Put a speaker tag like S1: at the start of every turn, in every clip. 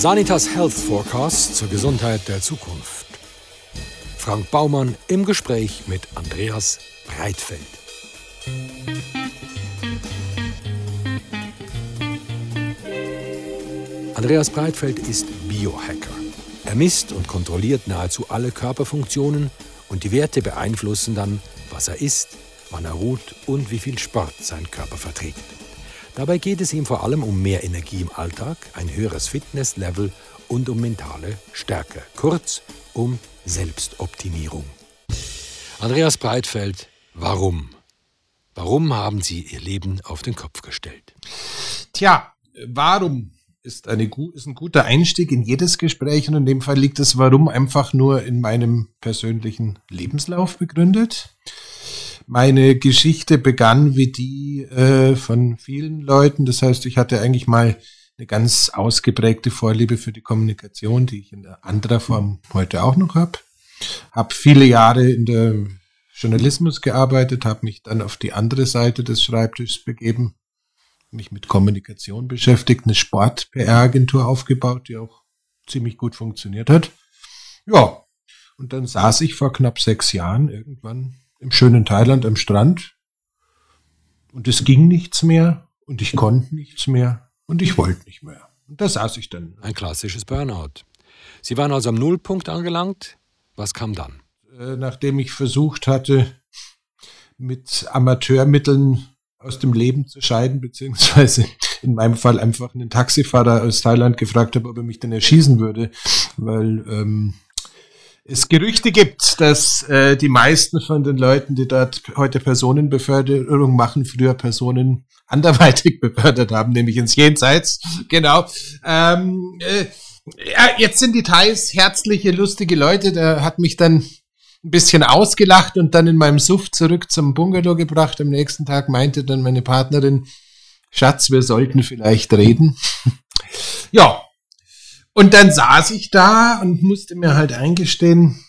S1: Sanitas Health Forecast zur Gesundheit der Zukunft. Frank Baumann im Gespräch mit Andreas Breitfeld. Andreas Breitfeld ist Biohacker. Er misst und kontrolliert nahezu alle Körperfunktionen und die Werte beeinflussen dann, was er isst, wann er ruht und wie viel Sport sein Körper verträgt. Dabei geht es ihm vor allem um mehr Energie im Alltag, ein höheres Fitnesslevel und um mentale Stärke. Kurz um Selbstoptimierung. Andreas Breitfeld, warum? Warum haben Sie Ihr Leben auf den Kopf gestellt?
S2: Tja, warum ist, eine, ist ein guter Einstieg in jedes Gespräch und in dem Fall liegt das Warum einfach nur in meinem persönlichen Lebenslauf begründet. Meine Geschichte begann wie die äh, von vielen Leuten. Das heißt, ich hatte eigentlich mal eine ganz ausgeprägte Vorliebe für die Kommunikation, die ich in anderer Form heute auch noch habe. Habe viele Jahre in der Journalismus gearbeitet, habe mich dann auf die andere Seite des Schreibtischs begeben, mich mit Kommunikation beschäftigt, eine Sport-PR-Agentur aufgebaut, die auch ziemlich gut funktioniert hat. Ja, und dann saß ich vor knapp sechs Jahren irgendwann im schönen Thailand am Strand. Und es ging nichts mehr und ich konnte nichts mehr und ich wollte nicht mehr. Und da saß ich dann.
S1: Ein klassisches Burnout. Sie waren also am Nullpunkt angelangt. Was kam dann?
S2: Äh, nachdem ich versucht hatte, mit Amateurmitteln aus dem Leben zu scheiden, beziehungsweise in meinem Fall einfach einen Taxifahrer aus Thailand gefragt habe, ob er mich denn erschießen würde, weil ähm, es Gerüchte gibt, dass äh, die meisten von den Leuten, die dort heute Personenbeförderung machen, früher Personen anderweitig befördert haben, nämlich ins Jenseits. Genau. Ähm, äh, ja, jetzt sind die Thais herzliche, lustige Leute. Da hat mich dann ein bisschen ausgelacht und dann in meinem Suff zurück zum Bungalow gebracht. Am nächsten Tag meinte dann meine Partnerin, Schatz, wir sollten vielleicht reden. ja, und dann saß ich da und musste mir halt eingestehen,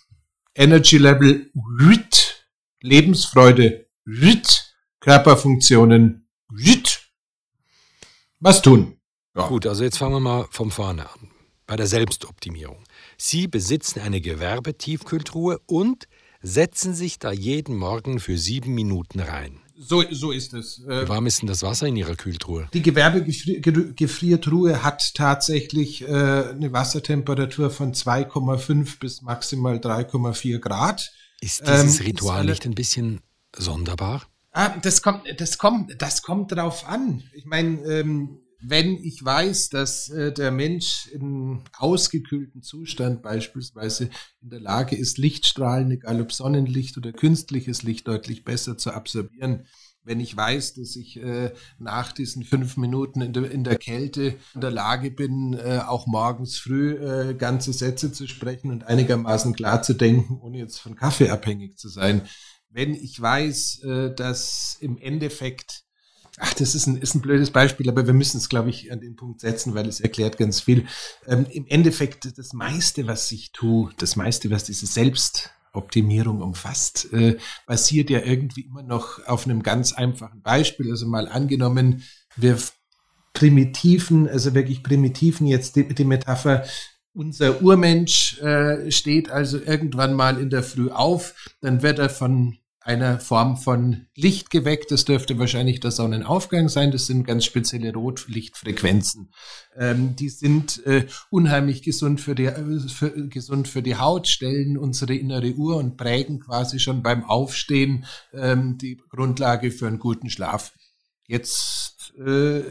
S2: Energy Level RIT, Lebensfreude RIT, Körperfunktionen RIT. Was tun?
S1: Ja. Gut, also jetzt fangen wir mal vom vorne an. Bei der Selbstoptimierung. Sie besitzen eine Gewerbetiefkühltruhe und setzen sich da jeden Morgen für sieben Minuten rein.
S2: So, so ist es.
S1: Wie warm ist denn das Wasser in Ihrer Kühltruhe?
S2: Die Gewerbegefriertruhe hat tatsächlich äh, eine Wassertemperatur von 2,5 bis maximal 3,4 Grad.
S1: Ist dieses ähm, Ritual nicht ein bisschen sonderbar?
S2: Ah, das kommt, das kommt, das kommt drauf an. Ich meine, ähm, wenn ich weiß, dass äh, der Mensch in ausgekühlten Zustand beispielsweise in der Lage ist, Lichtstrahlen, egal ob Sonnenlicht oder künstliches Licht, deutlich besser zu absorbieren, wenn ich weiß, dass ich äh, nach diesen fünf Minuten in der, in der Kälte in der Lage bin, äh, auch morgens früh äh, ganze Sätze zu sprechen und einigermaßen klar zu denken, ohne jetzt von Kaffee abhängig zu sein. Wenn ich weiß, äh, dass im Endeffekt ach, das ist ein, ist ein blödes Beispiel, aber wir müssen es, glaube ich, an den Punkt setzen, weil es erklärt ganz viel. Ähm, Im Endeffekt, das meiste, was ich tue, das meiste, was diese Selbstoptimierung umfasst, äh, basiert ja irgendwie immer noch auf einem ganz einfachen Beispiel. Also mal angenommen, wir primitiven, also wirklich primitiven, jetzt die, die Metapher, unser Urmensch äh, steht also irgendwann mal in der Früh auf, dann wird er von einer Form von Licht geweckt. Das dürfte wahrscheinlich der Sonnenaufgang sein. Das sind ganz spezielle Rotlichtfrequenzen. Ähm, die sind äh, unheimlich gesund für, die, äh, für, gesund für die Haut, stellen unsere innere Uhr und prägen quasi schon beim Aufstehen ähm, die Grundlage für einen guten Schlaf. Jetzt äh,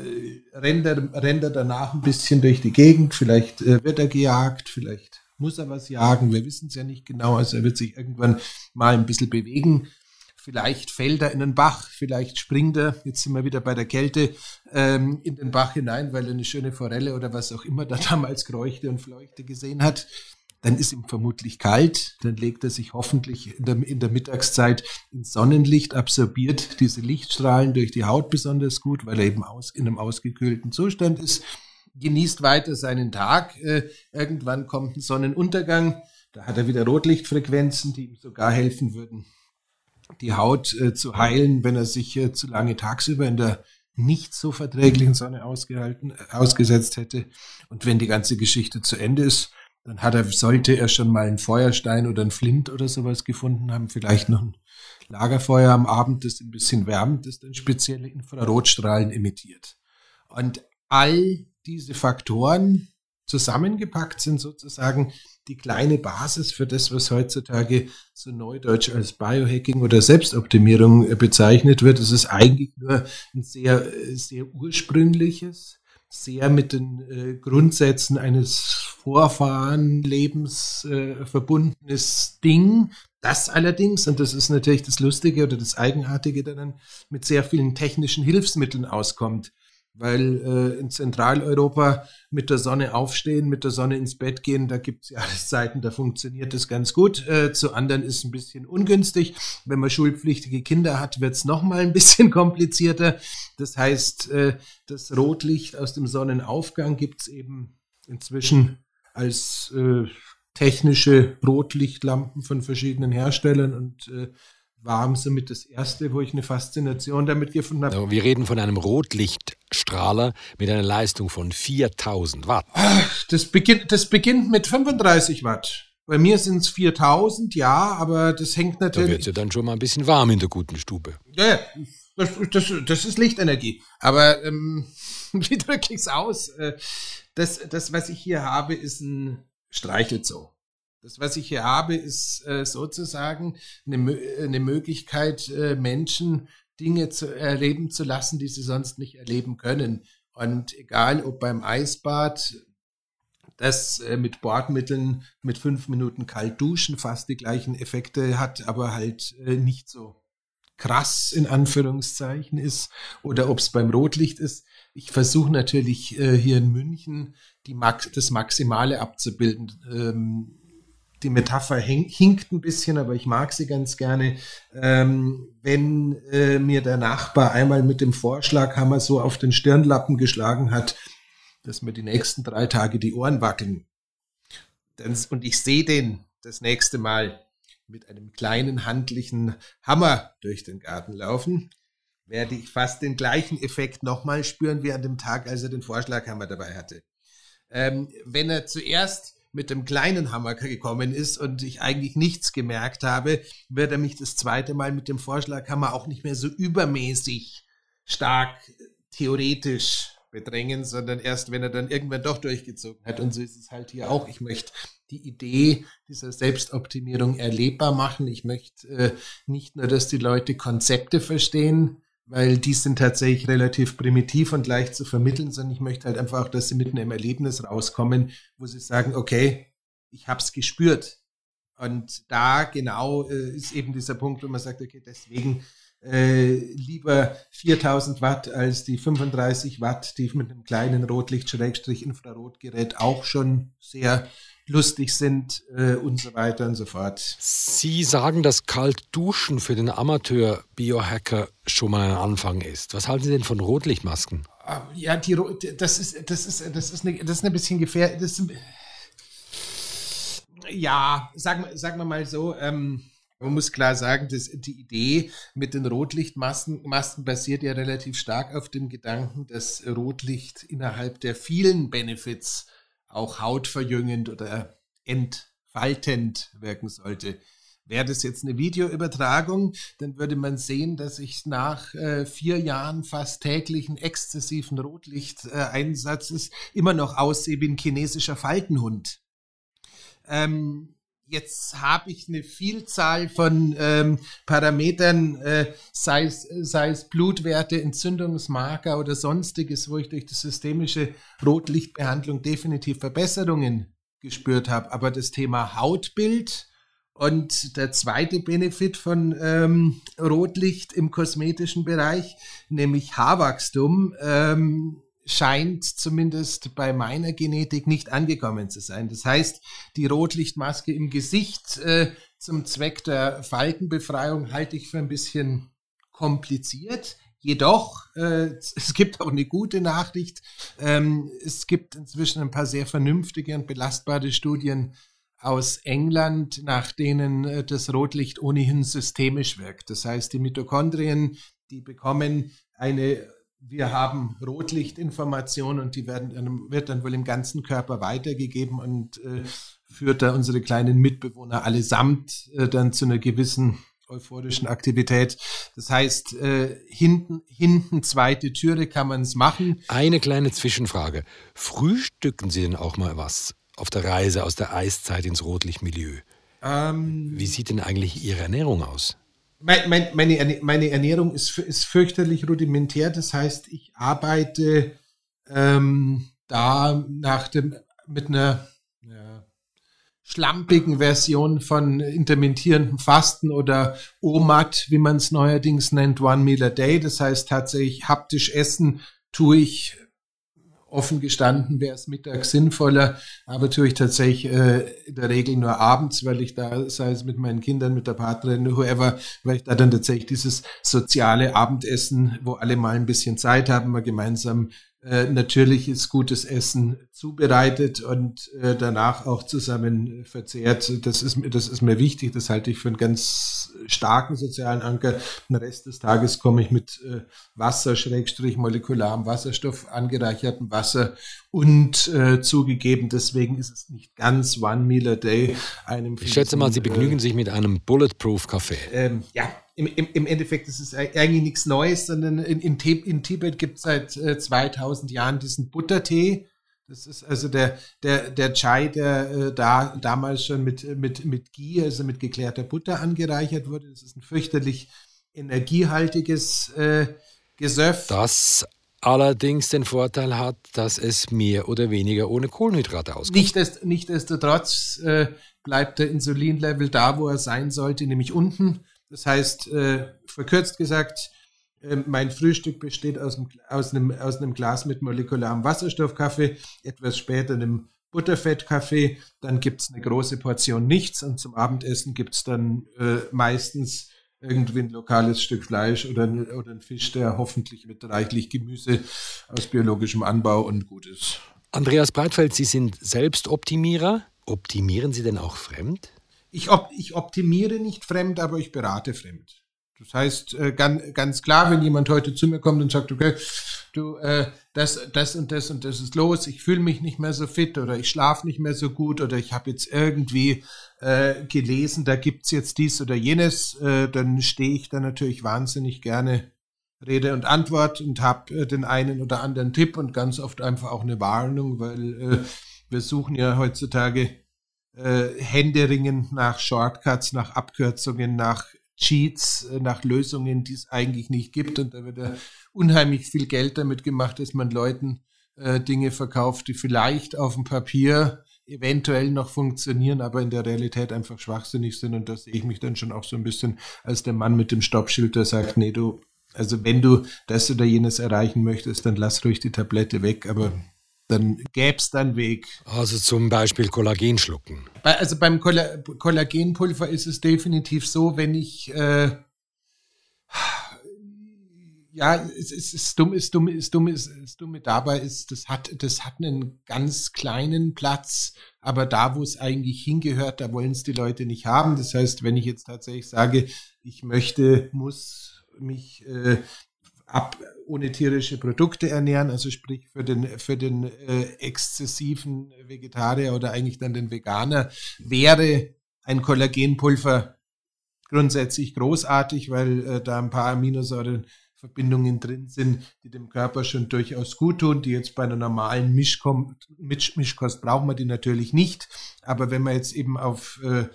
S2: rennt, er, rennt er danach ein bisschen durch die Gegend. Vielleicht äh, wird er gejagt, vielleicht muss er was jagen. Wir wissen es ja nicht genau. Also er wird sich irgendwann mal ein bisschen bewegen. Vielleicht fällt er in den Bach, vielleicht springt er, jetzt sind wir wieder bei der Kälte, ähm, in den Bach hinein, weil er eine schöne Forelle oder was auch immer da damals kreuchte und fleuchte gesehen hat. Dann ist ihm vermutlich kalt, dann legt er sich hoffentlich in der, in der Mittagszeit ins Sonnenlicht, absorbiert diese Lichtstrahlen durch die Haut besonders gut, weil er eben aus, in einem ausgekühlten Zustand ist, genießt weiter seinen Tag. Äh, irgendwann kommt ein Sonnenuntergang, da hat er wieder Rotlichtfrequenzen, die ihm sogar helfen würden, die Haut äh, zu heilen, wenn er sich äh, zu lange tagsüber in der nicht so verträglichen Sonne ausgehalten, äh, ausgesetzt hätte. Und wenn die ganze Geschichte zu Ende ist, dann hat er, sollte er schon mal einen Feuerstein oder einen Flint oder sowas gefunden haben, vielleicht noch ein Lagerfeuer am Abend, das ein bisschen wärmt, das dann spezielle Infrarotstrahlen emittiert. Und all diese Faktoren zusammengepackt sind sozusagen die kleine Basis für das, was heutzutage so neudeutsch als Biohacking oder Selbstoptimierung bezeichnet wird. Es ist eigentlich nur ein sehr, sehr ursprüngliches, sehr mit den äh, Grundsätzen eines Vorfahrenlebens äh, verbundenes Ding. Das allerdings, und das ist natürlich das Lustige oder das Eigenartige, dann mit sehr vielen technischen Hilfsmitteln auskommt weil äh, in Zentraleuropa mit der Sonne aufstehen, mit der Sonne ins Bett gehen, da gibt es ja Zeiten, da funktioniert das ganz gut. Äh, zu anderen ist es ein bisschen ungünstig. Wenn man schulpflichtige Kinder hat, wird es nochmal ein bisschen komplizierter. Das heißt, äh, das Rotlicht aus dem Sonnenaufgang gibt es eben inzwischen als äh, technische Rotlichtlampen von verschiedenen Herstellern und äh, war somit das erste, wo ich eine Faszination damit gefunden habe.
S1: Wir reden von einem Rotlichtstrahler mit einer Leistung von 4000 Watt.
S2: Das beginnt, das beginnt mit 35 Watt. Bei mir sind es 4000, ja, aber das hängt natürlich.
S1: Da wird ja dann schon mal ein bisschen warm in der guten Stube.
S2: Ja, das, das, das ist Lichtenergie. Aber ähm, wie drücke ich es aus? Äh, das, das, was ich hier habe, ist ein Streichelzoo. Das, was ich hier habe, ist äh, sozusagen eine, eine Möglichkeit, äh, Menschen Dinge zu erleben zu lassen, die sie sonst nicht erleben können. Und egal, ob beim Eisbad, das äh, mit Bordmitteln mit fünf Minuten kalt duschen fast die gleichen Effekte hat, aber halt äh, nicht so krass in Anführungszeichen ist, oder ob es beim Rotlicht ist. Ich versuche natürlich äh, hier in München Max das Maximale abzubilden. Ähm, die Metapher hinkt ein bisschen, aber ich mag sie ganz gerne. Ähm, wenn äh, mir der Nachbar einmal mit dem Vorschlaghammer so auf den Stirnlappen geschlagen hat, dass mir die nächsten drei Tage die Ohren wackeln. Dann, und ich sehe den das nächste Mal mit einem kleinen handlichen Hammer durch den Garten laufen, werde ich fast den gleichen Effekt nochmal spüren wie an dem Tag, als er den Vorschlaghammer dabei hatte. Ähm, wenn er zuerst mit dem kleinen Hammer gekommen ist und ich eigentlich nichts gemerkt habe, wird er mich das zweite Mal mit dem Vorschlaghammer auch nicht mehr so übermäßig stark theoretisch bedrängen, sondern erst, wenn er dann irgendwann doch durchgezogen hat. Und so ist es halt hier auch. Ich möchte die Idee dieser Selbstoptimierung erlebbar machen. Ich möchte äh, nicht nur, dass die Leute Konzepte verstehen, weil die sind tatsächlich relativ primitiv und leicht zu vermitteln, sondern ich möchte halt einfach auch, dass sie mitten im Erlebnis rauskommen, wo sie sagen, okay, ich habe es gespürt. Und da genau äh, ist eben dieser Punkt, wo man sagt, okay, deswegen äh, lieber 4000 Watt als die 35 Watt, die mit einem kleinen Rotlicht-Infrarotgerät auch schon sehr lustig sind äh, und so weiter und so fort.
S1: Sie sagen, dass kalt duschen für den Amateur-Biohacker schon mal ein Anfang ist. Was halten Sie denn von Rotlichtmasken?
S2: Ah, ja, die, das ist, das ist, das ist, eine, das ist ein bisschen gefährlich. Ja, sagen, sagen wir mal so, ähm, man muss klar sagen, dass die Idee mit den Rotlichtmasken Masken basiert ja relativ stark auf dem Gedanken, dass Rotlicht innerhalb der vielen Benefits auch hautverjüngend oder entfaltend wirken sollte. Wäre das jetzt eine Videoübertragung, dann würde man sehen, dass ich nach äh, vier Jahren fast täglichen exzessiven Rotlichteinsatzes äh, immer noch aussehe wie ein chinesischer Faltenhund. Ähm, jetzt habe ich eine Vielzahl von ähm, Parametern, äh, sei, es, sei es Blutwerte, Entzündungsmarker oder sonstiges, wo ich durch die systemische Rotlichtbehandlung definitiv Verbesserungen gespürt habe. Aber das Thema Hautbild und der zweite Benefit von ähm, Rotlicht im kosmetischen Bereich, nämlich Haarwachstum, ähm, scheint zumindest bei meiner Genetik nicht angekommen zu sein. Das heißt, die Rotlichtmaske im Gesicht äh, zum Zweck der Faltenbefreiung halte ich für ein bisschen kompliziert. Jedoch, äh, es gibt auch eine gute Nachricht. Ähm, es gibt inzwischen ein paar sehr vernünftige und belastbare Studien aus England, nach denen äh, das Rotlicht ohnehin systemisch wirkt. Das heißt, die Mitochondrien, die bekommen eine wir haben Rotlichtinformationen und die werden dann, wird dann wohl im ganzen Körper weitergegeben und äh, führt da unsere kleinen Mitbewohner allesamt äh, dann zu einer gewissen euphorischen Aktivität. Das heißt, äh, hinten, hinten zweite Türe kann man es machen.
S1: Eine kleine Zwischenfrage. Frühstücken Sie denn auch mal was auf der Reise aus der Eiszeit ins Rotlichtmilieu? Ähm, Wie sieht denn eigentlich Ihre Ernährung aus?
S2: Mein, mein, meine, meine Ernährung ist, ist fürchterlich rudimentär. Das heißt, ich arbeite ähm, da nach dem, mit einer ja, schlampigen Version von intermittierendem Fasten oder OMAD, wie man es neuerdings nennt, One Meal a Day. Das heißt tatsächlich haptisch essen tue ich offen gestanden wäre es mittags sinnvoller, aber tue ich tatsächlich äh, in der Regel nur abends, weil ich da, sei es mit meinen Kindern, mit der Partnerin, whoever, weil ich da dann tatsächlich dieses soziale Abendessen, wo alle mal ein bisschen Zeit haben, mal gemeinsam äh, natürliches, gutes Essen zubereitet und äh, danach auch zusammen verzehrt. Das ist, das ist mir wichtig, das halte ich für einen ganz starken sozialen Anker. Den Rest des Tages komme ich mit äh, Wasser, Schrägstrich, molekularem Wasserstoff, angereichertem Wasser und äh, zugegeben, deswegen ist es nicht ganz One Meal a Day.
S1: Einem ich schätze mal, Sie begnügen äh, sich mit einem Bulletproof Kaffee.
S2: Ähm, ja, im, im, Endeffekt ist es eigentlich nichts Neues, sondern in, in, in Tibet gibt es seit äh, 2000 Jahren diesen Buttertee. Das ist also der, der, der Chai, der äh, da damals schon mit, mit, mit Ghee, also mit geklärter Butter angereichert wurde. Das ist ein fürchterlich energiehaltiges äh, Gesöff.
S1: Das allerdings den Vorteil hat, dass es mehr oder weniger ohne Kohlenhydrate auskommt.
S2: Nicht, nichtsdestotrotz äh, bleibt der Insulinlevel da, wo er sein sollte, nämlich unten. Das heißt, äh, verkürzt gesagt, äh, mein Frühstück besteht aus einem, aus, einem, aus einem Glas mit molekularem Wasserstoffkaffee, etwas später einem Butterfettkaffee, dann gibt es eine große Portion nichts und zum Abendessen gibt es dann äh, meistens irgendwie ein lokales Stück Fleisch oder, oder ein Fisch, der hoffentlich mit reichlich Gemüse aus biologischem Anbau und gut ist.
S1: Andreas Breitfeld, Sie sind Selbstoptimierer. Optimieren Sie denn auch fremd?
S2: Ich, op ich optimiere nicht fremd, aber ich berate fremd. Das heißt, äh, ganz, ganz klar, wenn jemand heute zu mir kommt und sagt, okay, du, äh, das, das und das und das ist los, ich fühle mich nicht mehr so fit oder ich schlafe nicht mehr so gut oder ich habe jetzt irgendwie äh, gelesen, da gibt's jetzt dies oder jenes, äh, dann stehe ich da natürlich wahnsinnig gerne Rede und Antwort und habe äh, den einen oder anderen Tipp und ganz oft einfach auch eine Warnung, weil äh, wir suchen ja heutzutage äh, Händeringen nach Shortcuts, nach Abkürzungen, nach Cheats, äh, nach Lösungen, die es eigentlich nicht gibt. Und da wird ja unheimlich viel Geld damit gemacht, dass man Leuten äh, Dinge verkauft, die vielleicht auf dem Papier eventuell noch funktionieren, aber in der Realität einfach schwachsinnig sind. Und da sehe ich mich dann schon auch so ein bisschen als der Mann mit dem Stoppschild, der sagt, nee, du, also wenn du das oder jenes erreichen möchtest, dann lass ruhig die Tablette weg, aber dann gäbe es dann Weg.
S1: Also zum Beispiel Kollagen schlucken.
S2: Bei, also beim Kolla Kollagenpulver ist es definitiv so, wenn ich äh, ja, es ist, ist dumm, ist dumm, ist dumm, ist, ist dumm dabei ist, das hat, das hat einen ganz kleinen Platz, aber da, wo es eigentlich hingehört, da wollen es die Leute nicht haben. Das heißt, wenn ich jetzt tatsächlich sage, ich möchte, muss mich äh, ab, ohne tierische Produkte ernähren, also sprich für den, für den äh, exzessiven Vegetarier oder eigentlich dann den Veganer, wäre ein Kollagenpulver grundsätzlich großartig, weil äh, da ein paar Aminosäurenverbindungen drin sind, die dem Körper schon durchaus gut tun, die jetzt bei einer normalen Mischkom Misch Mischkost braucht man die natürlich nicht. Aber wenn man jetzt eben auf äh,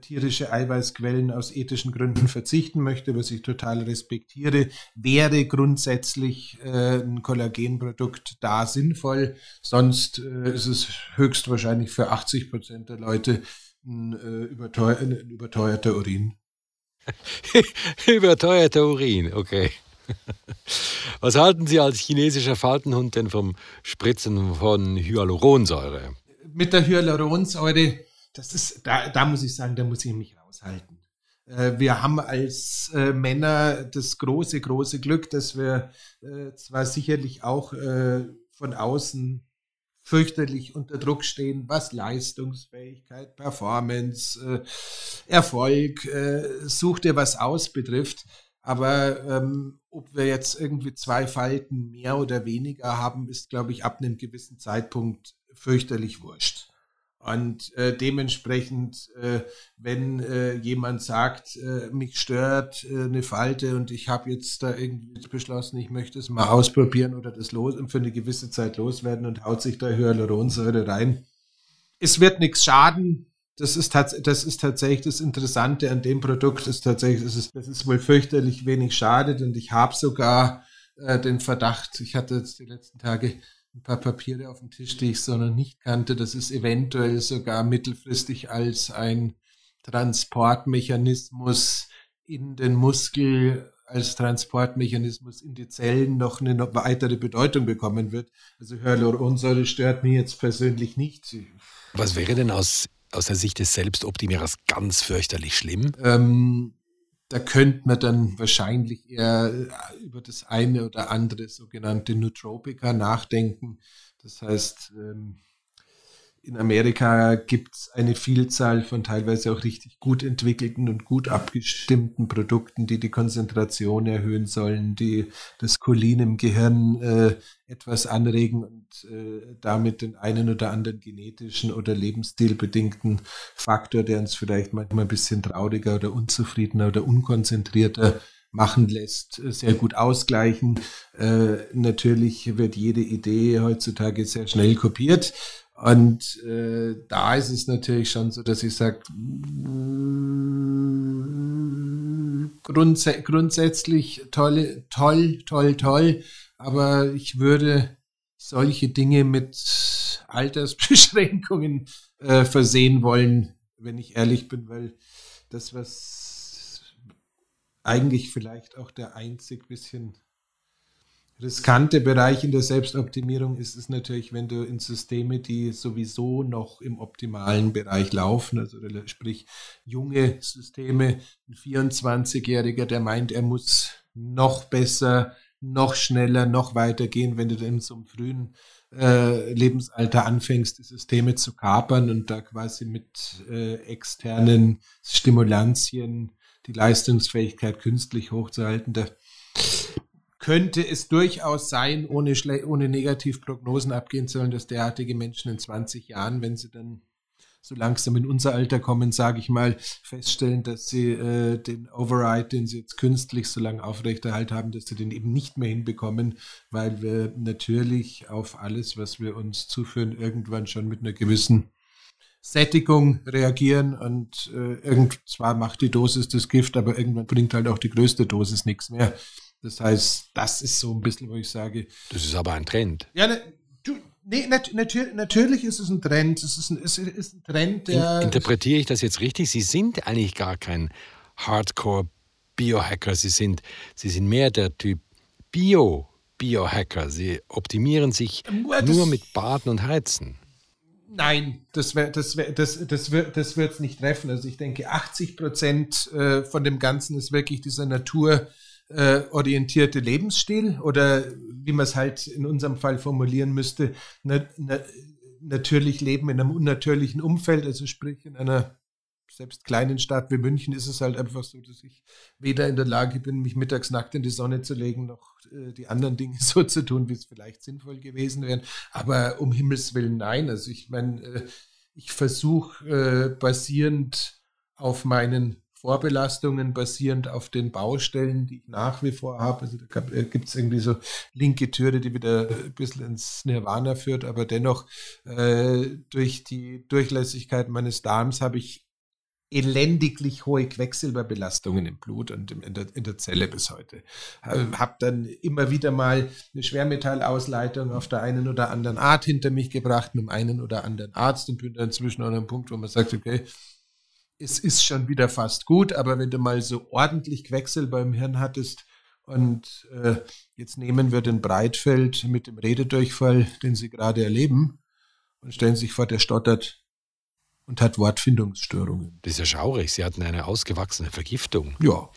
S2: tierische Eiweißquellen aus ethischen Gründen verzichten möchte, was ich total respektiere, wäre grundsätzlich äh, ein Kollagenprodukt da sinnvoll. Sonst äh, ist es höchstwahrscheinlich für 80 Prozent der Leute ein, äh, überteuer, ein überteuerter Urin.
S1: überteuerter Urin, okay. Was halten Sie als chinesischer Faltenhund denn vom Spritzen von Hyaluronsäure?
S2: Mit der Hyaluronsäure das ist, da, da muss ich sagen, da muss ich mich raushalten. Äh, wir haben als äh, Männer das große, große Glück, dass wir äh, zwar sicherlich auch von außen fürchterlich unter Druck stehen, was Leistungsfähigkeit, Performance, Erfolg, such dir was aus betrifft. Aber ähm, ob wir jetzt irgendwie zwei Falten mehr oder weniger haben, ist, glaube ich, ab einem gewissen Zeitpunkt fürchterlich wurscht. Und äh, dementsprechend, äh, wenn äh, jemand sagt, äh, mich stört äh, eine Falte und ich habe jetzt da irgendwie beschlossen, ich möchte es mal ausprobieren oder das los und für eine gewisse Zeit loswerden und haut sich da Hyaluronsäure rein. Es wird nichts schaden. Das ist, das ist tatsächlich das Interessante an dem Produkt, ist tatsächlich, das ist, das ist wohl fürchterlich wenig schadet und ich habe sogar äh, den Verdacht, ich hatte jetzt die letzten Tage ein paar Papiere auf dem Tisch, die ich so noch nicht kannte, dass es eventuell sogar mittelfristig als ein Transportmechanismus in den Muskel, als Transportmechanismus in die Zellen noch eine noch weitere Bedeutung bekommen wird. Also Hyaluronsäure stört mich jetzt persönlich nicht.
S1: Was wäre denn aus, aus der Sicht des Selbstoptimierers ganz fürchterlich schlimm?
S2: Ähm, da könnte man dann wahrscheinlich eher äh, über das eine oder andere sogenannte Nootropica nachdenken. Das heißt, ähm, in Amerika gibt es eine Vielzahl von teilweise auch richtig gut entwickelten und gut abgestimmten Produkten, die die Konzentration erhöhen sollen, die das Cholin im Gehirn äh, etwas anregen und äh, damit den einen oder anderen genetischen oder lebensstilbedingten Faktor, der uns vielleicht manchmal ein bisschen trauriger oder unzufriedener oder unkonzentrierter machen lässt, äh, sehr gut ausgleichen. Äh, natürlich wird jede Idee heutzutage sehr schnell kopiert und äh, da ist es natürlich schon so, dass ich sage, grundsä grundsätzlich toll, toll, toll, toll, aber ich würde solche Dinge mit Altersbeschränkungen äh, versehen wollen, wenn ich ehrlich bin, weil das, was eigentlich vielleicht auch der einzig bisschen riskante Bereich in der Selbstoptimierung ist es natürlich, wenn du in Systeme, die sowieso noch im optimalen Bereich laufen, also sprich junge Systeme, ein 24-Jähriger, der meint, er muss noch besser, noch schneller, noch weiter gehen, wenn du dann einem frühen äh, Lebensalter anfängst, die Systeme zu kapern und da quasi mit äh, externen Stimulantien die Leistungsfähigkeit künstlich hochzuhalten, da könnte es durchaus sein, ohne, ohne Negativprognosen abgehen sollen, dass derartige Menschen in 20 Jahren, wenn sie dann so langsam in unser Alter kommen, sage ich mal, feststellen, dass sie äh, den Override, den sie jetzt künstlich so lange aufrechterhalten haben, dass sie den eben nicht mehr hinbekommen, weil wir natürlich auf alles, was wir uns zuführen, irgendwann schon mit einer gewissen Sättigung reagieren und äh, irgend zwar macht die Dosis das Gift, aber irgendwann bringt halt auch die größte Dosis nichts mehr. Das heißt, das ist so ein bisschen, wo ich sage.
S1: Das ist aber ein Trend.
S2: Ja, ne, du, nee, nat natür natürlich ist es ein Trend. Es ist ein, es ist ein Trend, der.
S1: interpretiere ich das jetzt richtig? Sie sind eigentlich gar kein Hardcore-Biohacker. Sie sind, Sie sind mehr der Typ Bio. Biohacker. Sie optimieren sich das, nur mit Baden und Heizen.
S2: Nein, das, wär, das, wär, das, das wird es nicht treffen. Also ich denke, 80 Prozent äh, von dem Ganzen ist wirklich dieser Natur, äh, orientierte Lebensstil oder wie man es halt in unserem Fall formulieren müsste, na, na, natürlich leben in einem unnatürlichen Umfeld, also sprich in einer selbst kleinen Stadt wie München ist es halt einfach so, dass ich weder in der Lage bin, mich mittags nackt in die Sonne zu legen, noch äh, die anderen Dinge so zu tun, wie es vielleicht sinnvoll gewesen wären. Aber um Himmels Willen nein. Also ich meine, äh, ich versuche äh, basierend auf meinen Vorbelastungen basierend auf den Baustellen, die ich nach wie vor habe. Also da gibt es irgendwie so linke Türe, die wieder ein bisschen ins Nirvana führt, aber dennoch äh, durch die Durchlässigkeit meines Darms habe ich elendiglich hohe Quecksilberbelastungen im Blut und in der, in der Zelle bis heute. Habe dann immer wieder mal eine Schwermetallausleitung auf der einen oder anderen Art hinter mich gebracht mit dem einen oder anderen Arzt und bin dann inzwischen an einem Punkt, wo man sagt, okay, es ist schon wieder fast gut, aber wenn du mal so ordentlich Quecksilber im Hirn hattest und äh, jetzt nehmen wir den Breitfeld mit dem Rededurchfall, den Sie gerade erleben, und stellen sich vor, der stottert und hat Wortfindungsstörungen.
S1: Das ist ja schaurig. Sie hatten eine ausgewachsene Vergiftung.
S2: Ja.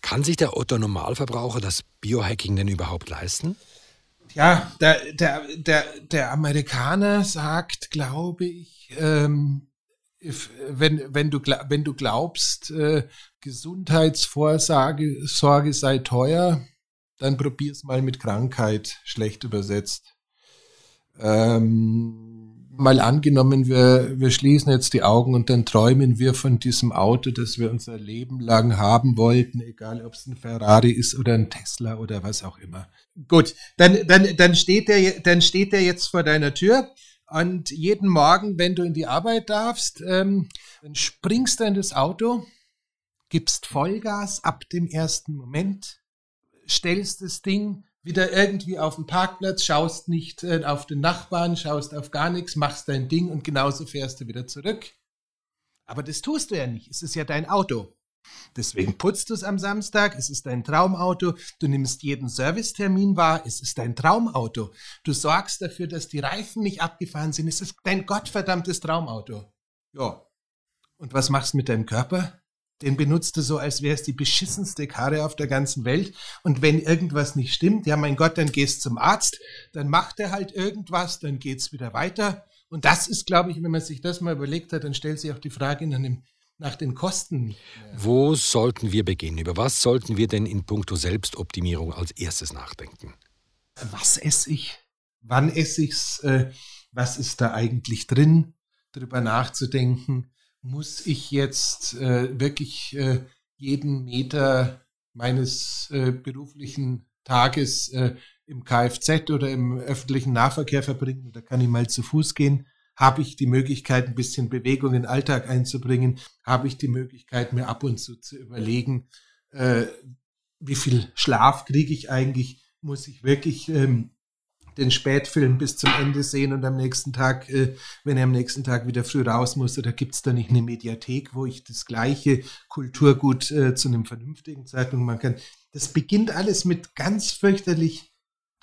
S1: Kann sich der Otto Normalverbraucher das Biohacking denn überhaupt leisten?
S2: Ja, der, der, der, der Amerikaner sagt, glaube ich, ähm, wenn, wenn, du, wenn du glaubst, äh, Gesundheitsvorsorge Sorge sei teuer, dann probier's mal mit Krankheit, schlecht übersetzt. Ähm, mal angenommen, wir, wir schließen jetzt die Augen und dann träumen wir von diesem Auto, das wir unser Leben lang haben wollten, egal ob es ein Ferrari ist oder ein Tesla oder was auch immer. Gut, dann, dann, dann, steht der, dann steht der jetzt vor deiner Tür und jeden Morgen, wenn du in die Arbeit darfst, ähm, dann springst du in das Auto, gibst Vollgas ab dem ersten Moment, stellst das Ding wieder irgendwie auf dem Parkplatz, schaust nicht äh, auf den Nachbarn, schaust auf gar nichts, machst dein Ding und genauso fährst du wieder zurück. Aber das tust du ja nicht. Es ist ja dein Auto. Deswegen putzt du es am Samstag, es ist dein Traumauto, du nimmst jeden Servicetermin wahr, es ist dein Traumauto. Du sorgst dafür, dass die Reifen nicht abgefahren sind, es ist dein gottverdammtes Traumauto. Ja. Und was machst du mit deinem Körper? den benutzt du so, als wäre es die beschissenste Karre auf der ganzen Welt. Und wenn irgendwas nicht stimmt, ja mein Gott, dann gehst zum Arzt, dann macht er halt irgendwas, dann geht's wieder weiter. Und das ist, glaube ich, wenn man sich das mal überlegt hat, dann stellt sich auch die Frage nach, dem, nach den Kosten.
S1: Wo sollten wir beginnen? Über was sollten wir denn in puncto Selbstoptimierung als erstes nachdenken?
S2: Was esse ich? Wann esse ich's? Äh, was ist da eigentlich drin? Darüber nachzudenken muss ich jetzt äh, wirklich äh, jeden Meter meines äh, beruflichen Tages im Kfz oder im öffentlichen Nahverkehr verbringen oder kann ich mal zu Fuß gehen? Habe ich die Möglichkeit, ein bisschen Bewegung in den Alltag einzubringen? Habe ich die Möglichkeit, mir ab und zu zu überlegen, äh, wie viel Schlaf kriege ich eigentlich? Muss ich wirklich ähm, den Spätfilm bis zum Ende sehen und am nächsten Tag, äh, wenn er am nächsten Tag wieder früh raus muss, oder gibt es da nicht eine Mediathek, wo ich das gleiche Kulturgut äh, zu einem vernünftigen Zeitpunkt machen kann? Das beginnt alles mit ganz fürchterlich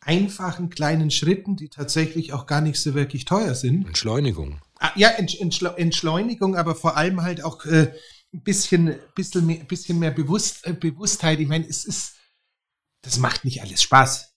S2: einfachen kleinen Schritten, die tatsächlich auch gar nicht so wirklich teuer sind.
S1: Entschleunigung.
S2: Ah, ja, Entschle Entschleunigung, aber vor allem halt auch äh, ein bisschen, bisschen mehr, bisschen mehr Bewusst, äh, Bewusstheit. Ich meine, es ist, das macht nicht alles Spaß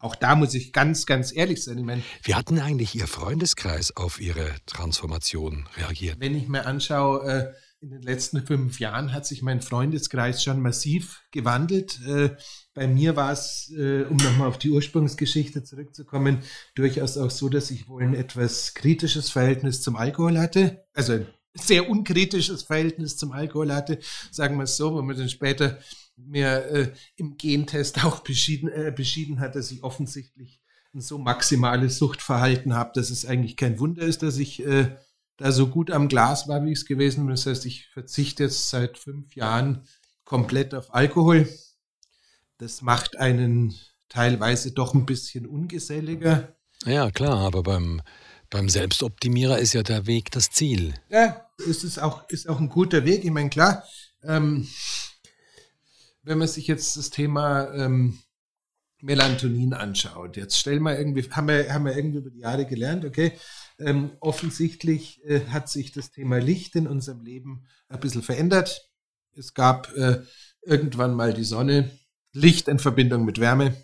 S2: auch da muss ich ganz, ganz ehrlich sein. Ich meine,
S1: Wie hat denn eigentlich Ihr Freundeskreis auf Ihre Transformation reagiert?
S2: Wenn ich mir anschaue, äh, in den letzten fünf Jahren hat sich mein Freundeskreis schon massiv gewandelt. Äh, bei mir war es, äh, um nochmal auf die Ursprungsgeschichte zurückzukommen, durchaus auch so, dass ich wohl ein etwas kritisches Verhältnis zum Alkohol hatte. Also ein sehr unkritisches Verhältnis zum Alkohol hatte, sagen wir es so, wo man dann später mir äh, im Gentest auch beschieden, äh, beschieden hat, dass ich offensichtlich ein so maximales Suchtverhalten habe, dass es eigentlich kein Wunder ist, dass ich äh, da so gut am Glas war, wie ich es gewesen bin. Das heißt, ich verzichte jetzt seit fünf Jahren komplett auf Alkohol. Das macht einen teilweise doch ein bisschen ungeselliger.
S1: Ja, klar, aber beim, beim Selbstoptimierer ist ja der Weg das Ziel.
S2: Ja, es ist auch, ist auch ein guter Weg. Ich meine, klar, ähm, wenn man sich jetzt das Thema ähm, Melatonin anschaut, jetzt stellen wir irgendwie, haben wir, haben wir irgendwie über die Jahre gelernt, okay, ähm, offensichtlich äh, hat sich das Thema Licht in unserem Leben ein bisschen verändert. Es gab äh, irgendwann mal die Sonne, Licht in Verbindung mit Wärme.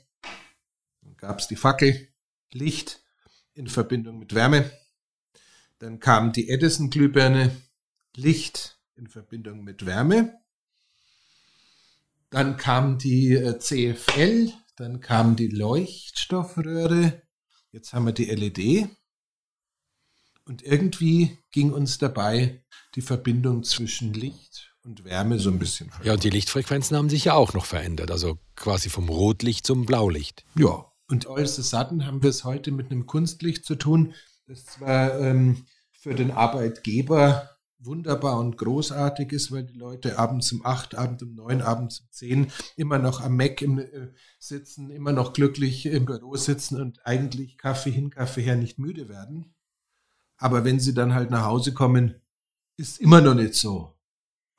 S2: Dann gab es die Fackel, Licht in Verbindung mit Wärme. Dann kam die Edison-Glühbirne, Licht in Verbindung mit Wärme. Dann kam die äh, CFL, dann kam die Leuchtstoffröhre, jetzt haben wir die LED. Und irgendwie ging uns dabei die Verbindung zwischen Licht und Wärme so ein bisschen
S1: verloren. Ja, und die Lichtfrequenzen haben sich ja auch noch verändert, also quasi vom Rotlicht zum Blaulicht.
S2: Ja, und alles Satten haben wir es heute mit einem Kunstlicht zu tun, das zwar ähm, für den Arbeitgeber wunderbar und großartig ist, weil die Leute abends um acht, abends um neun, abends um zehn immer noch am Mac im, äh, sitzen, immer noch glücklich im Büro sitzen und eigentlich Kaffee hin, Kaffee her nicht müde werden. Aber wenn sie dann halt nach Hause kommen, ist immer noch nicht so.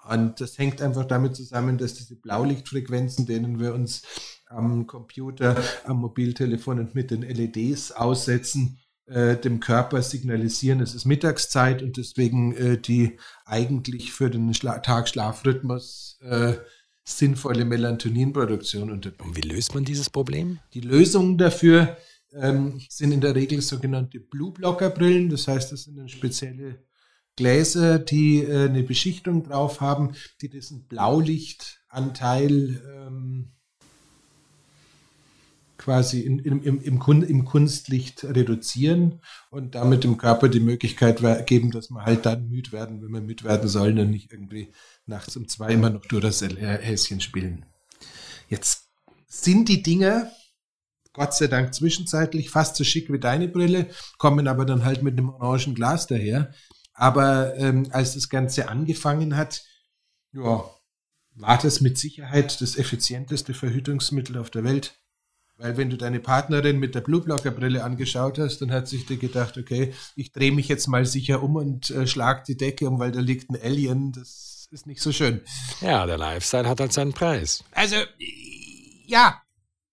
S2: Und das hängt einfach damit zusammen, dass diese Blaulichtfrequenzen, denen wir uns am Computer, am Mobiltelefon und mit den LEDs aussetzen, äh, dem Körper signalisieren, es ist Mittagszeit und deswegen äh, die eigentlich für den Schla Tag-Schlafrhythmus äh, sinnvolle Melatoninproduktion unterbinden.
S1: Und wie löst man dieses Problem?
S2: Die Lösungen dafür ähm, sind in der Regel sogenannte Blue Blocker Brillen. Das heißt, das sind dann spezielle Gläser, die äh, eine Beschichtung drauf haben, die diesen Blaulichtanteil ähm, quasi in, in, im, im, im, Kunstlicht reduzieren und damit dem Körper die Möglichkeit geben, dass man halt dann müde werden, wenn man müde werden soll und nicht irgendwie nachts um zwei immer noch durch das Häschen spielen. Jetzt sind die Dinger Gott sei Dank zwischenzeitlich fast so schick wie deine Brille, kommen aber dann halt mit einem orangen Glas daher. Aber ähm, als das Ganze angefangen hat, ja, war das mit Sicherheit das effizienteste Verhütungsmittel auf der Welt. Weil wenn du deine Partnerin mit der Blueblocker-Brille angeschaut hast, dann hat sich dir gedacht, okay, ich drehe mich jetzt mal sicher um und äh, schlag die Decke um, weil da liegt ein Alien. Das ist nicht so schön.
S1: Ja, der Lifestyle hat halt seinen Preis.
S2: Also, ja,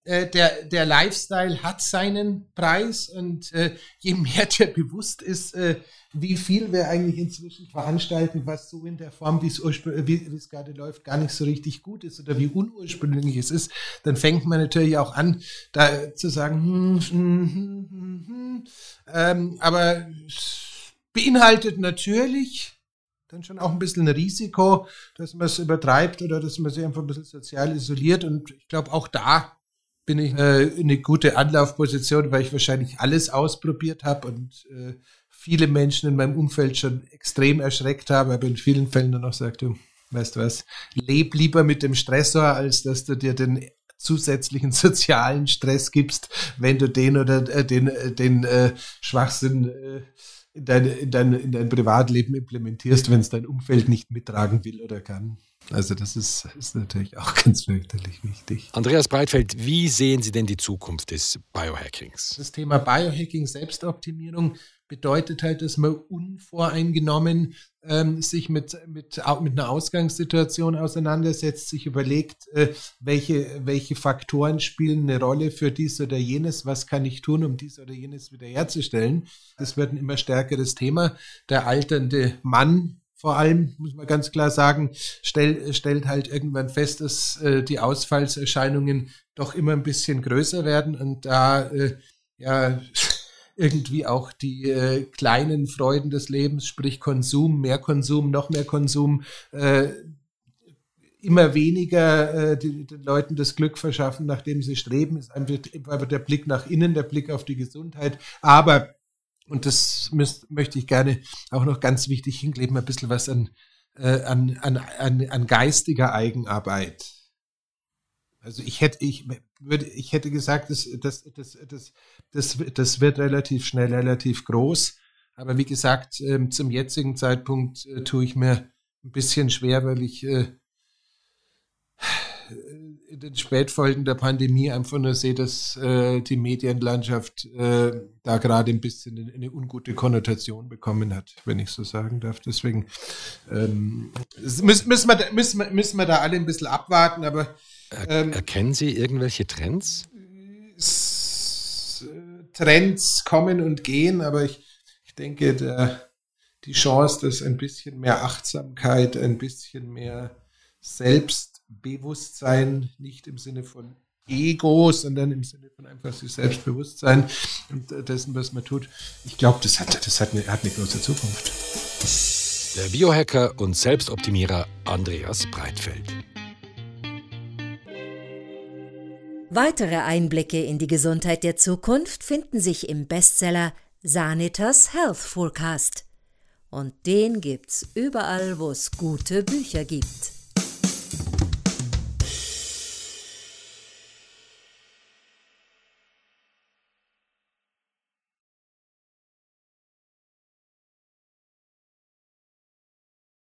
S2: äh, der, der Lifestyle hat seinen Preis und äh, je mehr der bewusst ist, äh, wie viel wir eigentlich inzwischen veranstalten, was so in der Form, wie es, gerade läuft, gar nicht so richtig gut ist oder wie unursprünglich es ist, dann fängt man natürlich auch an, da zu sagen, hm, hm, hm, hm, hm. Ähm, aber beinhaltet natürlich dann schon auch ein bisschen ein Risiko, dass man es übertreibt oder dass man sich einfach ein bisschen sozial isoliert. Und ich glaube, auch da bin ich äh, eine gute Anlaufposition, weil ich wahrscheinlich alles ausprobiert habe und äh, viele Menschen in meinem Umfeld schon extrem erschreckt habe, aber in vielen Fällen dann auch sagt, du, weißt du was, leb lieber mit dem Stressor, als dass du dir den zusätzlichen sozialen Stress gibst, wenn du den oder äh, den, den Schwachsinn in, dein, in, dein, in dein Privatleben implementierst, wenn es dein Umfeld nicht mittragen will oder kann. Also das ist, ist natürlich auch ganz fürchterlich wichtig.
S1: Andreas Breitfeld, wie sehen Sie denn die Zukunft des Biohackings?
S2: Das Thema Biohacking, Selbstoptimierung bedeutet halt, dass man unvoreingenommen ähm, sich mit, mit, mit einer Ausgangssituation auseinandersetzt, sich überlegt, äh, welche, welche Faktoren spielen eine Rolle für dies oder jenes, was kann ich tun, um dies oder jenes wiederherzustellen. Das wird ein immer stärkeres Thema. Der alternde Mann vor allem, muss man ganz klar sagen, stell, stellt halt irgendwann fest, dass äh, die Ausfallserscheinungen doch immer ein bisschen größer werden und da äh, ja irgendwie auch die äh, kleinen Freuden des Lebens, sprich Konsum, mehr Konsum, noch mehr Konsum, äh, immer weniger äh, die, den Leuten das Glück verschaffen, nachdem sie streben, ist einfach der Blick nach innen, der Blick auf die Gesundheit. Aber und das müsst, möchte ich gerne auch noch ganz wichtig hinkleben, ein bisschen was an, äh, an, an, an, an geistiger Eigenarbeit. Also ich hätte, ich würde, ich hätte gesagt, das, das, das, das, das, das wird relativ schnell, relativ groß. Aber wie gesagt, ähm, zum jetzigen Zeitpunkt äh, tue ich mir ein bisschen schwer, weil ich äh, in den Spätfolgen der Pandemie einfach nur sehe, dass äh, die Medienlandschaft äh, da gerade ein bisschen eine, ungute Konnotation bekommen hat, wenn ich so sagen darf. Deswegen ähm, müssen, müssen, wir, müssen, wir, müssen wir da alle ein bisschen abwarten, aber
S1: ähm, Erkennen Sie irgendwelche Trends?
S2: Trends kommen und gehen, aber ich, ich denke, der, die Chance, dass ein bisschen mehr Achtsamkeit, ein bisschen mehr Selbst Bewusstsein, nicht im Sinne von Ego, sondern im Sinne von einfach sich Selbstbewusstsein und dessen, was man tut. Ich glaube, das, hat, das hat, eine, hat eine große Zukunft.
S1: Der Biohacker und Selbstoptimierer Andreas Breitfeld.
S3: Weitere Einblicke in die Gesundheit der Zukunft finden sich im Bestseller Sanitas Health Forecast. Und den gibt's überall, wo es gute Bücher gibt.